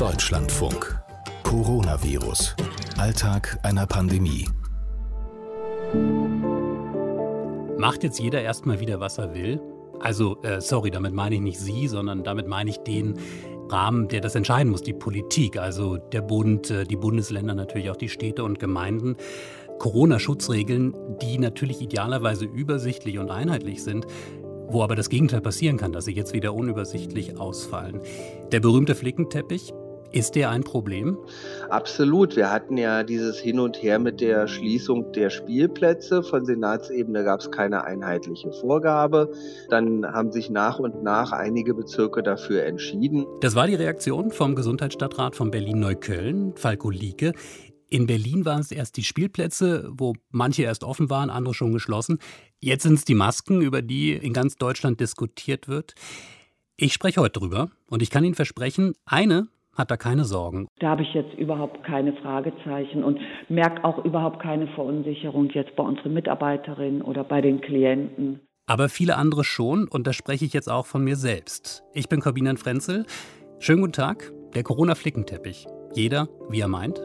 Deutschlandfunk. Coronavirus. Alltag einer Pandemie. Macht jetzt jeder erstmal wieder, was er will? Also, äh, sorry, damit meine ich nicht Sie, sondern damit meine ich den Rahmen, der das entscheiden muss, die Politik, also der Bund, äh, die Bundesländer, natürlich auch die Städte und Gemeinden. Corona-Schutzregeln, die natürlich idealerweise übersichtlich und einheitlich sind, wo aber das Gegenteil passieren kann, dass sie jetzt wieder unübersichtlich ausfallen. Der berühmte Flickenteppich, ist der ein Problem? Absolut. Wir hatten ja dieses Hin und Her mit der Schließung der Spielplätze. Von Senatsebene gab es keine einheitliche Vorgabe. Dann haben sich nach und nach einige Bezirke dafür entschieden. Das war die Reaktion vom Gesundheitsstadtrat von Berlin-Neukölln, Falko Lieke. In Berlin waren es erst die Spielplätze, wo manche erst offen waren, andere schon geschlossen. Jetzt sind es die Masken, über die in ganz Deutschland diskutiert wird. Ich spreche heute drüber und ich kann Ihnen versprechen, eine hat da keine Sorgen. Da habe ich jetzt überhaupt keine Fragezeichen und merke auch überhaupt keine Verunsicherung jetzt bei unseren Mitarbeiterinnen oder bei den Klienten. Aber viele andere schon und da spreche ich jetzt auch von mir selbst. Ich bin Corbinian Frenzel. Schönen guten Tag. Der Corona-Flickenteppich. Jeder, wie er meint.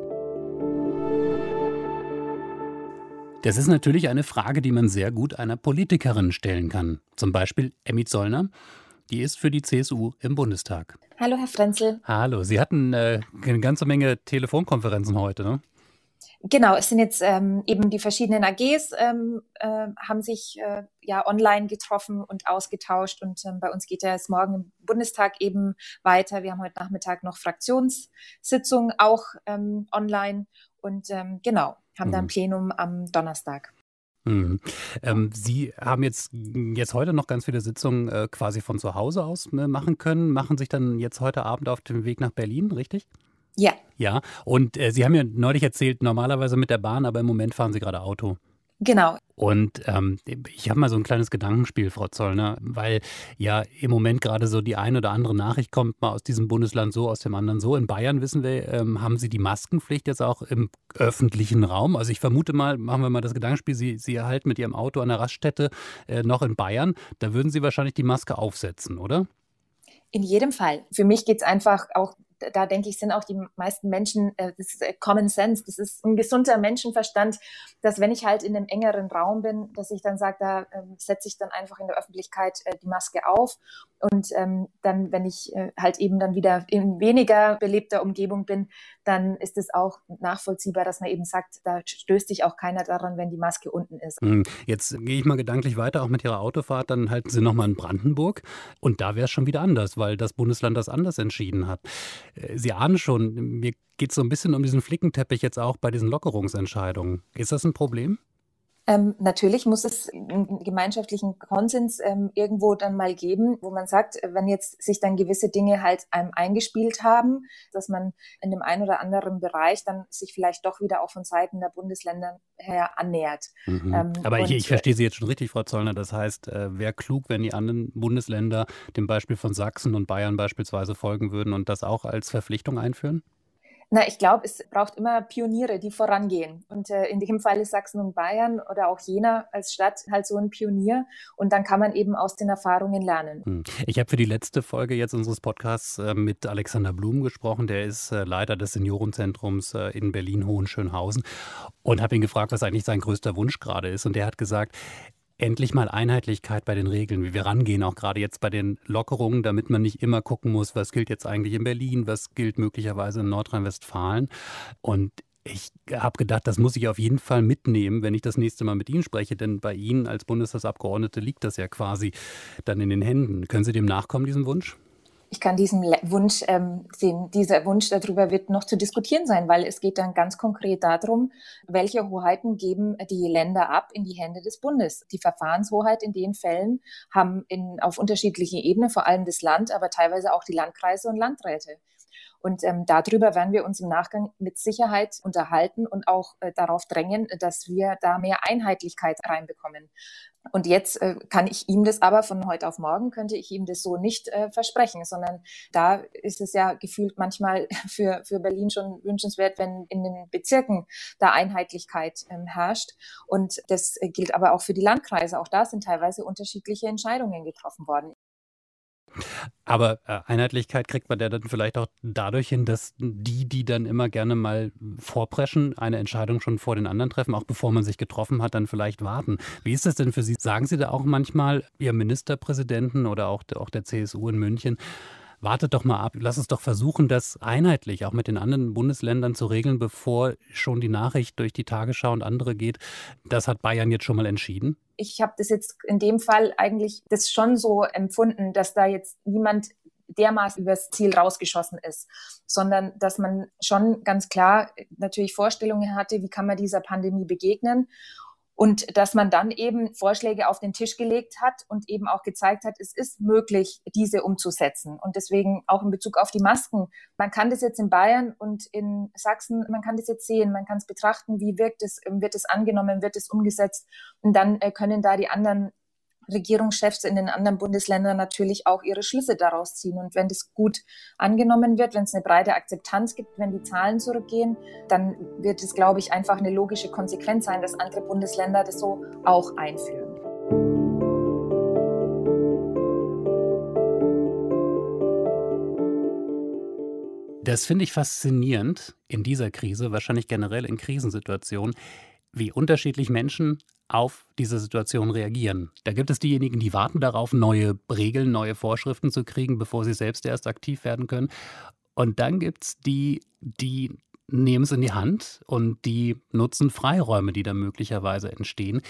Das ist natürlich eine Frage, die man sehr gut einer Politikerin stellen kann. Zum Beispiel Emmy Zollner. Die ist für die CSU im Bundestag. Hallo, Herr Frenzel. Hallo. Sie hatten äh, eine ganze Menge Telefonkonferenzen heute, ne? Genau, es sind jetzt ähm, eben die verschiedenen AGs ähm, äh, haben sich äh, ja online getroffen und ausgetauscht und ähm, bei uns geht ja es morgen im Bundestag eben weiter. Wir haben heute Nachmittag noch Fraktionssitzung auch ähm, online und ähm, genau haben mhm. dann Plenum am Donnerstag. Mhm. Ähm, Sie haben jetzt, jetzt heute noch ganz viele Sitzungen äh, quasi von zu Hause aus äh, machen können, machen sich dann jetzt heute Abend auf den Weg nach Berlin, richtig? Ja. Ja, und äh, Sie haben ja neulich erzählt, normalerweise mit der Bahn, aber im Moment fahren Sie gerade Auto. Genau. Und ähm, ich habe mal so ein kleines Gedankenspiel, Frau Zollner, weil ja im Moment gerade so die eine oder andere Nachricht kommt, mal aus diesem Bundesland so, aus dem anderen so. In Bayern, wissen wir, ähm, haben Sie die Maskenpflicht jetzt auch im öffentlichen Raum. Also ich vermute mal, machen wir mal das Gedankenspiel, Sie, Sie erhalten mit Ihrem Auto an der Raststätte äh, noch in Bayern, da würden Sie wahrscheinlich die Maske aufsetzen, oder? In jedem Fall. Für mich geht es einfach auch da denke ich, sind auch die meisten Menschen, äh, das ist äh, Common Sense, das ist ein gesunder Menschenverstand, dass wenn ich halt in einem engeren Raum bin, dass ich dann sage, da ähm, setze ich dann einfach in der Öffentlichkeit äh, die Maske auf und ähm, dann, wenn ich äh, halt eben dann wieder in weniger belebter Umgebung bin, dann ist es auch nachvollziehbar, dass man eben sagt, da stößt sich auch keiner daran, wenn die Maske unten ist. Hm, jetzt gehe ich mal gedanklich weiter, auch mit Ihrer Autofahrt, dann halten Sie nochmal in Brandenburg und da wäre es schon wieder anders, weil das Bundesland das anders entschieden hat. Äh, Sie ahnen schon, mir geht es so ein bisschen um diesen Flickenteppich jetzt auch bei diesen Lockerungsentscheidungen. Ist das ein Problem? Ähm, natürlich muss es einen gemeinschaftlichen Konsens ähm, irgendwo dann mal geben, wo man sagt, wenn jetzt sich dann gewisse Dinge halt einem eingespielt haben, dass man in dem einen oder anderen Bereich dann sich vielleicht doch wieder auch von Seiten der Bundesländer her annähert. Mhm. Ähm, Aber ich, ich, verstehe Sie jetzt schon richtig, Frau Zollner. Das heißt, äh, wäre klug, wenn die anderen Bundesländer dem Beispiel von Sachsen und Bayern beispielsweise folgen würden und das auch als Verpflichtung einführen? Na, ich glaube, es braucht immer Pioniere, die vorangehen. Und äh, in dem Fall ist Sachsen und Bayern oder auch Jena als Stadt halt so ein Pionier. Und dann kann man eben aus den Erfahrungen lernen. Hm. Ich habe für die letzte Folge jetzt unseres Podcasts äh, mit Alexander Blum gesprochen. Der ist äh, Leiter des Seniorenzentrums äh, in Berlin-Hohenschönhausen und habe ihn gefragt, was eigentlich sein größter Wunsch gerade ist. Und der hat gesagt, endlich mal Einheitlichkeit bei den Regeln, wie wir rangehen, auch gerade jetzt bei den Lockerungen, damit man nicht immer gucken muss, was gilt jetzt eigentlich in Berlin, was gilt möglicherweise in Nordrhein-Westfalen. Und ich habe gedacht, das muss ich auf jeden Fall mitnehmen, wenn ich das nächste Mal mit Ihnen spreche, denn bei Ihnen als Bundestagsabgeordnete liegt das ja quasi dann in den Händen. Können Sie dem nachkommen, diesem Wunsch? Ich kann diesen Wunsch, ähm, den, dieser Wunsch darüber wird noch zu diskutieren sein, weil es geht dann ganz konkret darum, welche Hoheiten geben die Länder ab in die Hände des Bundes. Die Verfahrenshoheit in den Fällen haben in, auf unterschiedlichen Ebenen, vor allem das Land, aber teilweise auch die Landkreise und Landräte. Und ähm, darüber werden wir uns im Nachgang mit Sicherheit unterhalten und auch äh, darauf drängen, dass wir da mehr Einheitlichkeit reinbekommen. Und jetzt äh, kann ich ihm das aber von heute auf morgen könnte ich ihm das so nicht äh, versprechen, sondern da ist es ja gefühlt manchmal für, für Berlin schon wünschenswert, wenn in den Bezirken da Einheitlichkeit ähm, herrscht. Und das gilt aber auch für die Landkreise. Auch da sind teilweise unterschiedliche Entscheidungen getroffen worden. Aber äh, Einheitlichkeit kriegt man ja dann vielleicht auch dadurch hin, dass die, die dann immer gerne mal vorpreschen, eine Entscheidung schon vor den anderen treffen, auch bevor man sich getroffen hat, dann vielleicht warten. Wie ist das denn für Sie? Sagen Sie da auch manchmal Ihrem Ministerpräsidenten oder auch, auch der CSU in München, wartet doch mal ab, lass uns doch versuchen, das einheitlich auch mit den anderen Bundesländern zu regeln, bevor schon die Nachricht durch die Tagesschau und andere geht. Das hat Bayern jetzt schon mal entschieden. Ich habe das jetzt in dem Fall eigentlich das schon so empfunden, dass da jetzt niemand dermaßen übers Ziel rausgeschossen ist, sondern dass man schon ganz klar natürlich Vorstellungen hatte, wie kann man dieser Pandemie begegnen und dass man dann eben Vorschläge auf den Tisch gelegt hat und eben auch gezeigt hat, es ist möglich, diese umzusetzen. Und deswegen auch in Bezug auf die Masken. Man kann das jetzt in Bayern und in Sachsen, man kann das jetzt sehen, man kann es betrachten, wie wirkt es, wird es angenommen, wird es umgesetzt. Und dann äh, können da die anderen Regierungschefs in den anderen Bundesländern natürlich auch ihre Schlüsse daraus ziehen. Und wenn das gut angenommen wird, wenn es eine breite Akzeptanz gibt, wenn die Zahlen zurückgehen, dann wird es, glaube ich, einfach eine logische Konsequenz sein, dass andere Bundesländer das so auch einführen. Das finde ich faszinierend in dieser Krise, wahrscheinlich generell in Krisensituationen, wie unterschiedlich Menschen auf diese Situation reagieren. Da gibt es diejenigen, die warten darauf, neue Regeln, neue Vorschriften zu kriegen, bevor sie selbst erst aktiv werden können. Und dann gibt es die, die nehmen es in die Hand und die nutzen Freiräume, die da möglicherweise entstehen.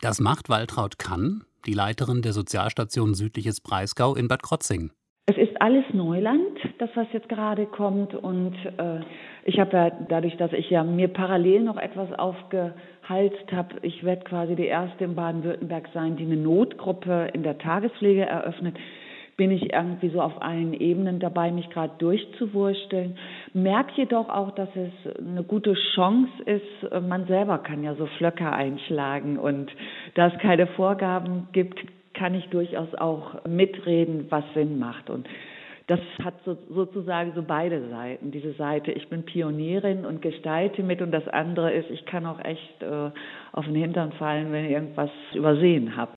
Das macht Waltraud Kann, die Leiterin der Sozialstation Südliches Breisgau in Bad Krotzing. Es ist alles Neuland, das was jetzt gerade kommt. Und äh, ich habe ja dadurch, dass ich ja mir parallel noch etwas aufge Halst habe. Ich werde quasi die erste in Baden-Württemberg sein, die eine Notgruppe in der Tagespflege eröffnet. Bin ich irgendwie so auf allen Ebenen dabei, mich gerade durchzuwursteln. Merke jedoch auch, dass es eine gute Chance ist. Man selber kann ja so Flöcke einschlagen und da es keine Vorgaben gibt, kann ich durchaus auch mitreden, was Sinn macht. Und das hat so, sozusagen so beide Seiten. Diese Seite, ich bin Pionierin und gestalte mit und das andere ist, ich kann auch echt äh, auf den Hintern fallen, wenn ich irgendwas übersehen habe.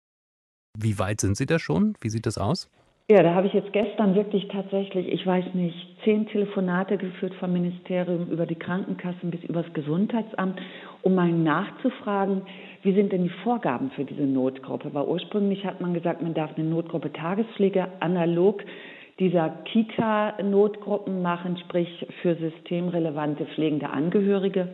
Wie weit sind Sie da schon? Wie sieht das aus? Ja, da habe ich jetzt gestern wirklich tatsächlich, ich weiß nicht, zehn Telefonate geführt vom Ministerium über die Krankenkassen bis übers Gesundheitsamt, um mal nachzufragen, wie sind denn die Vorgaben für diese Notgruppe? Weil ursprünglich hat man gesagt, man darf eine Notgruppe Tagespflege analog dieser Kita-Notgruppen machen, sprich für systemrelevante pflegende Angehörige.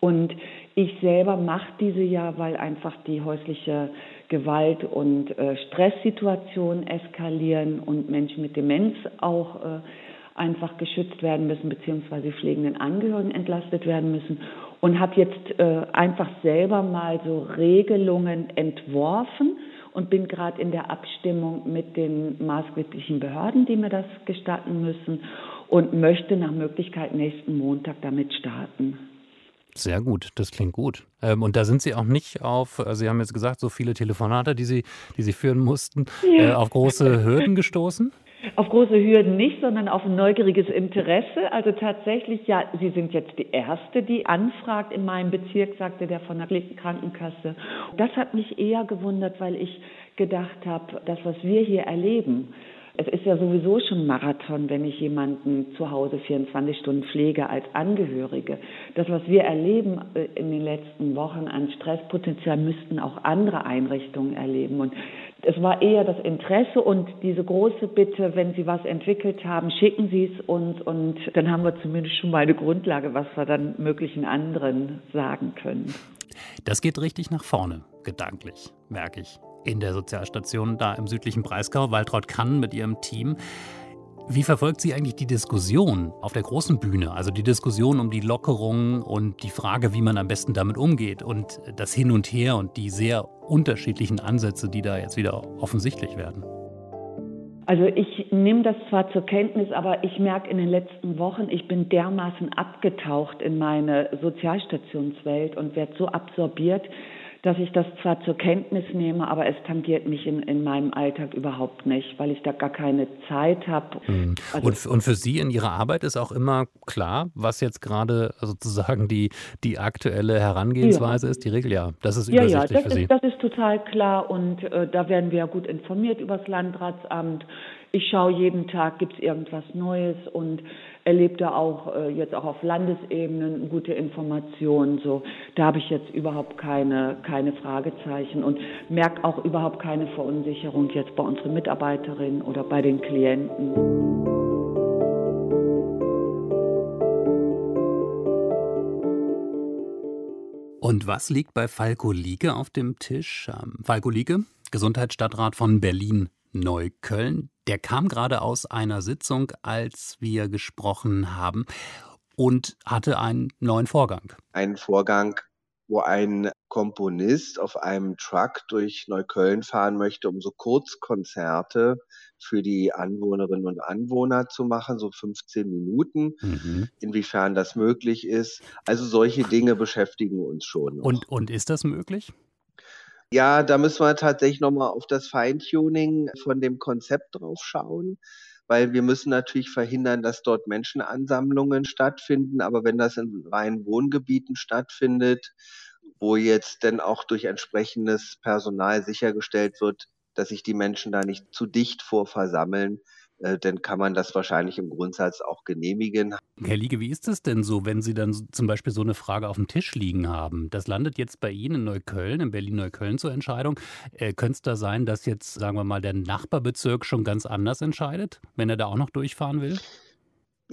Und ich selber mache diese ja, weil einfach die häusliche Gewalt und äh, Stresssituationen eskalieren und Menschen mit Demenz auch äh, einfach geschützt werden müssen, beziehungsweise pflegenden Angehörigen entlastet werden müssen. Und habe jetzt äh, einfach selber mal so Regelungen entworfen, und bin gerade in der Abstimmung mit den maßgeblichen Behörden, die mir das gestatten müssen und möchte nach Möglichkeit nächsten Montag damit starten. Sehr gut, das klingt gut. Ähm, und da sind Sie auch nicht auf, also Sie haben jetzt gesagt, so viele Telefonate, die Sie, die Sie führen mussten, ja. äh, auf große Hürden gestoßen? Auf große Hürden nicht, sondern auf ein neugieriges Interesse. Also tatsächlich, ja, Sie sind jetzt die Erste, die anfragt in meinem Bezirk, sagte der von der Krankenkasse. Das hat mich eher gewundert, weil ich gedacht habe, das, was wir hier erleben, es ist ja sowieso schon Marathon, wenn ich jemanden zu Hause 24 Stunden pflege als Angehörige. Das, was wir erleben äh, in den letzten Wochen an Stresspotenzial, müssten auch andere Einrichtungen erleben. Und es war eher das Interesse und diese große Bitte, wenn Sie was entwickelt haben, schicken Sie es uns und dann haben wir zumindest schon mal eine Grundlage, was wir dann möglichen anderen sagen können. Das geht richtig nach vorne, gedanklich, merke ich. In der Sozialstation da im südlichen Breisgau, Waltraud Kann mit ihrem Team. Wie verfolgt sie eigentlich die Diskussion auf der großen Bühne? Also die Diskussion um die Lockerung und die Frage, wie man am besten damit umgeht und das Hin und Her und die sehr unterschiedlichen Ansätze, die da jetzt wieder offensichtlich werden. Also ich nehme das zwar zur Kenntnis, aber ich merke in den letzten Wochen, ich bin dermaßen abgetaucht in meine Sozialstationswelt und werde so absorbiert, dass ich das zwar zur Kenntnis nehme, aber es tangiert mich in, in meinem Alltag überhaupt nicht, weil ich da gar keine Zeit habe. Mhm. Also und, und für Sie in Ihrer Arbeit ist auch immer klar, was jetzt gerade sozusagen die, die aktuelle Herangehensweise ja. ist, die Regel, ja, das ist übersichtlich ja, ja, das für ist, Sie. Das ist total klar und äh, da werden wir ja gut informiert über das Landratsamt. ich schaue jeden Tag, gibt es irgendwas Neues und erlebe da auch äh, jetzt auch auf Landesebene gute Informationen. So, da habe ich jetzt überhaupt keine, keine Fragezeichen und merke auch überhaupt keine Verunsicherung jetzt bei unseren Mitarbeiterinnen oder bei den Klienten. Und was liegt bei Falco Liege auf dem Tisch? Ähm, Falco Liege, Gesundheitsstadtrat von Berlin Neukölln. Der kam gerade aus einer Sitzung, als wir gesprochen haben und hatte einen neuen Vorgang. Einen Vorgang, wo ein Komponist auf einem Truck durch Neukölln fahren möchte, um so Kurzkonzerte für die Anwohnerinnen und Anwohner zu machen, so 15 Minuten, mhm. inwiefern das möglich ist. Also solche Dinge beschäftigen uns schon. Noch. Und, und ist das möglich? Ja, da müssen wir tatsächlich nochmal auf das Feintuning von dem Konzept drauf schauen, weil wir müssen natürlich verhindern, dass dort Menschenansammlungen stattfinden. Aber wenn das in reinen Wohngebieten stattfindet, wo jetzt denn auch durch entsprechendes Personal sichergestellt wird, dass sich die Menschen da nicht zu dicht vorversammeln, äh, dann kann man das wahrscheinlich im Grundsatz auch genehmigen. Herr Liege, wie ist es denn so, wenn Sie dann zum Beispiel so eine Frage auf dem Tisch liegen haben? Das landet jetzt bei Ihnen in Neukölln, in Berlin-Neukölln zur Entscheidung. Äh, Könnte es da sein, dass jetzt, sagen wir mal, der Nachbarbezirk schon ganz anders entscheidet, wenn er da auch noch durchfahren will?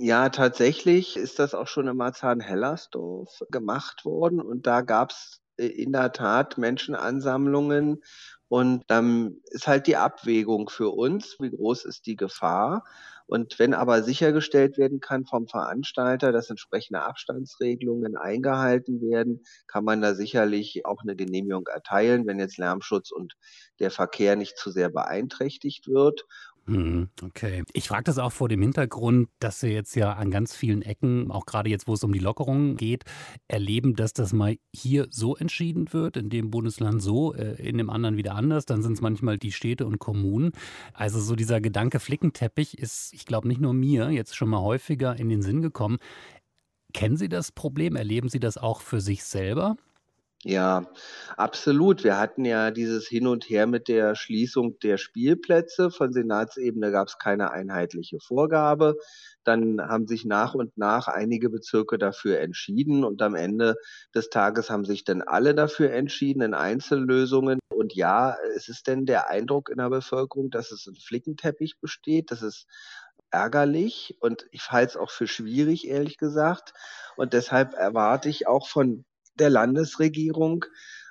Ja, tatsächlich ist das auch schon in Marzahn-Hellersdorf gemacht worden und da gab es äh, in der Tat Menschenansammlungen und dann ist halt die Abwägung für uns, wie groß ist die Gefahr. Und wenn aber sichergestellt werden kann vom Veranstalter, dass entsprechende Abstandsregelungen eingehalten werden, kann man da sicherlich auch eine Genehmigung erteilen, wenn jetzt Lärmschutz und der Verkehr nicht zu sehr beeinträchtigt wird. Mhm, okay. Ich frage das auch vor dem Hintergrund, dass wir jetzt ja an ganz vielen Ecken, auch gerade jetzt, wo es um die Lockerung geht, erleben, dass das mal hier so entschieden wird, in dem Bundesland so, äh, in dem anderen wieder anders. Dann sind es manchmal die Städte und Kommunen. Also so dieser Gedanke Flickenteppich ist, ich glaube, nicht nur mir jetzt schon mal häufiger in den Sinn gekommen. Kennen Sie das Problem? Erleben Sie das auch für sich selber? Ja, absolut. Wir hatten ja dieses Hin und Her mit der Schließung der Spielplätze. Von Senatsebene gab es keine einheitliche Vorgabe. Dann haben sich nach und nach einige Bezirke dafür entschieden und am Ende des Tages haben sich dann alle dafür entschieden in Einzellösungen. Und ja, es ist denn der Eindruck in der Bevölkerung, dass es ein Flickenteppich besteht. Das ist ärgerlich und ich halte es auch für schwierig, ehrlich gesagt. Und deshalb erwarte ich auch von der Landesregierung,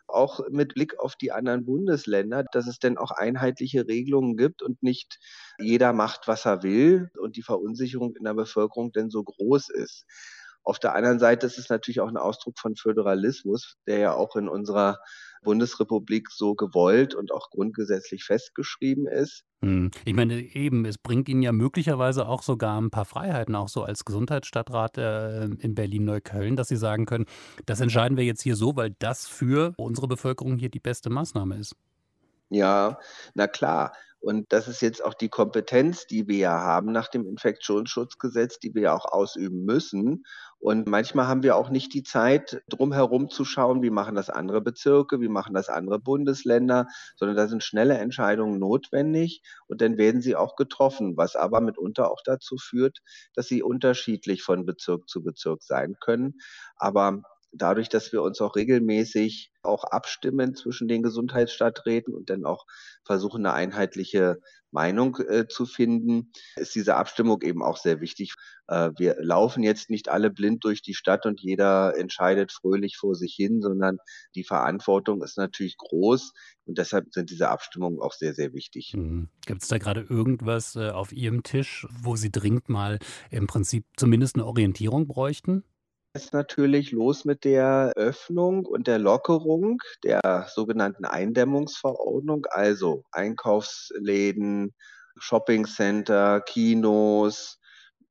auch mit Blick auf die anderen Bundesländer, dass es denn auch einheitliche Regelungen gibt und nicht jeder macht, was er will und die Verunsicherung in der Bevölkerung denn so groß ist. Auf der anderen Seite ist es natürlich auch ein Ausdruck von Föderalismus, der ja auch in unserer Bundesrepublik so gewollt und auch grundgesetzlich festgeschrieben ist. Hm. Ich meine, eben, es bringt Ihnen ja möglicherweise auch sogar ein paar Freiheiten, auch so als Gesundheitsstadtrat äh, in Berlin-Neukölln, dass Sie sagen können, das entscheiden wir jetzt hier so, weil das für unsere Bevölkerung hier die beste Maßnahme ist. Ja, na klar. Und das ist jetzt auch die Kompetenz, die wir ja haben nach dem Infektionsschutzgesetz, die wir ja auch ausüben müssen. Und manchmal haben wir auch nicht die Zeit, drumherum zu schauen, wie machen das andere Bezirke, wie machen das andere Bundesländer, sondern da sind schnelle Entscheidungen notwendig und dann werden sie auch getroffen, was aber mitunter auch dazu führt, dass sie unterschiedlich von Bezirk zu Bezirk sein können. Aber dadurch, dass wir uns auch regelmäßig auch abstimmen zwischen den Gesundheitsstadträten und dann auch versuchen, eine einheitliche Meinung äh, zu finden, ist diese Abstimmung eben auch sehr wichtig. Äh, wir laufen jetzt nicht alle blind durch die Stadt und jeder entscheidet fröhlich vor sich hin, sondern die Verantwortung ist natürlich groß und deshalb sind diese Abstimmungen auch sehr, sehr wichtig. Mhm. Gibt es da gerade irgendwas äh, auf Ihrem Tisch, wo Sie dringend mal im Prinzip zumindest eine Orientierung bräuchten? Es natürlich los mit der Öffnung und der Lockerung der sogenannten Eindämmungsverordnung, also Einkaufsläden, Shoppingcenter, Kinos.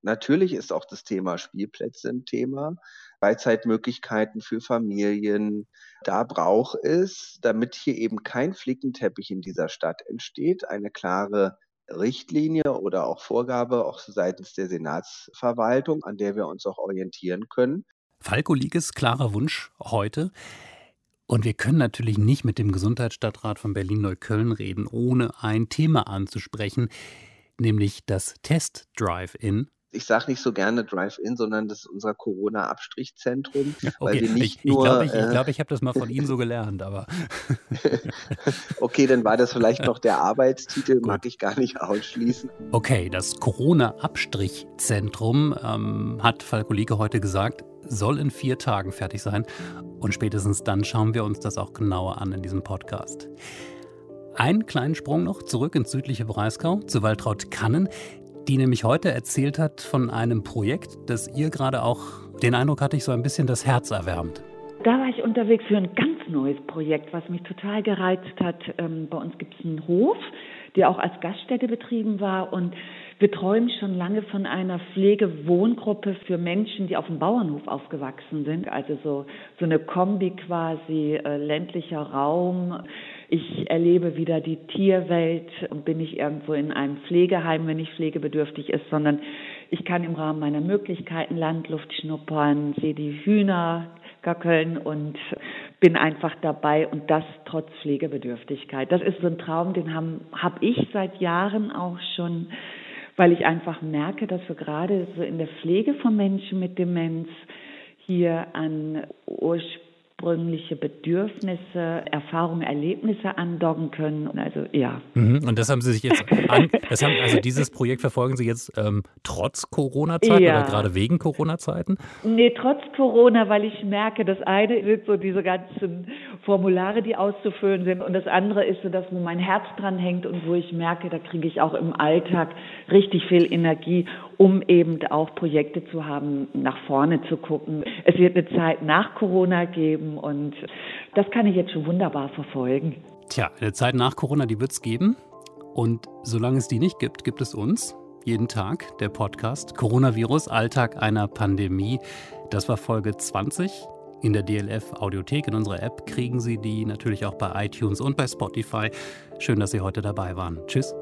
Natürlich ist auch das Thema Spielplätze ein Thema. Freizeitmöglichkeiten für Familien. Da braucht es, damit hier eben kein Flickenteppich in dieser Stadt entsteht, eine klare Richtlinie oder auch Vorgabe auch seitens der Senatsverwaltung, an der wir uns auch orientieren können. Falco Liges klarer Wunsch heute. Und wir können natürlich nicht mit dem Gesundheitsstadtrat von Berlin-Neukölln reden, ohne ein Thema anzusprechen. nämlich das Test Drive-In ich sage nicht so gerne Drive-In, sondern das ist unser Corona-Abstrichzentrum, okay. weil wir nicht ich, nur. Ich glaube, ich, ich, glaub, ich habe das mal von Ihnen so gelernt, aber. okay, dann war das vielleicht noch der Arbeitstitel, mag ich gar nicht ausschließen. Okay, das Corona-Abstrichzentrum ähm, hat Falkolike heute gesagt, soll in vier Tagen fertig sein. Und spätestens dann schauen wir uns das auch genauer an in diesem Podcast. Einen kleinen Sprung noch zurück ins südliche Breisgau zu Waltraud Kannen die nämlich heute erzählt hat von einem Projekt, das ihr gerade auch, den Eindruck hatte ich, so ein bisschen das Herz erwärmt. Da war ich unterwegs für ein ganz neues Projekt, was mich total gereizt hat. Ähm, bei uns gibt es einen Hof, der auch als Gaststätte betrieben war und wir träumen schon lange von einer Pflegewohngruppe für Menschen, die auf dem Bauernhof aufgewachsen sind. Also so, so eine Kombi quasi, äh, ländlicher Raum, ich erlebe wieder die Tierwelt und bin nicht irgendwo in einem Pflegeheim, wenn ich pflegebedürftig ist, sondern ich kann im Rahmen meiner Möglichkeiten Landluft schnuppern, sehe die Hühner gackeln und bin einfach dabei und das trotz Pflegebedürftigkeit. Das ist so ein Traum, den habe hab ich seit Jahren auch schon, weil ich einfach merke, dass wir gerade so in der Pflege von Menschen mit Demenz hier an ursprünglich ursprüngliche Bedürfnisse, Erfahrungen, Erlebnisse andocken können. Also ja. Mhm. Und das haben Sie sich jetzt an, haben, also dieses Projekt verfolgen Sie jetzt ähm, trotz Corona-Zeiten ja. oder gerade wegen Corona-Zeiten? Nee, trotz Corona, weil ich merke, das eine sind so diese ganzen Formulare, die auszufüllen sind und das andere ist so das, wo mein Herz dran hängt und wo ich merke, da kriege ich auch im Alltag richtig viel Energie, um eben auch Projekte zu haben, nach vorne zu gucken. Es wird eine Zeit nach Corona geben und das kann ich jetzt schon wunderbar verfolgen. Tja, eine Zeit nach Corona, die wird es geben. Und solange es die nicht gibt, gibt es uns jeden Tag der Podcast Coronavirus, Alltag einer Pandemie. Das war Folge 20. In der DLF Audiothek, in unserer App, kriegen Sie die natürlich auch bei iTunes und bei Spotify. Schön, dass Sie heute dabei waren. Tschüss.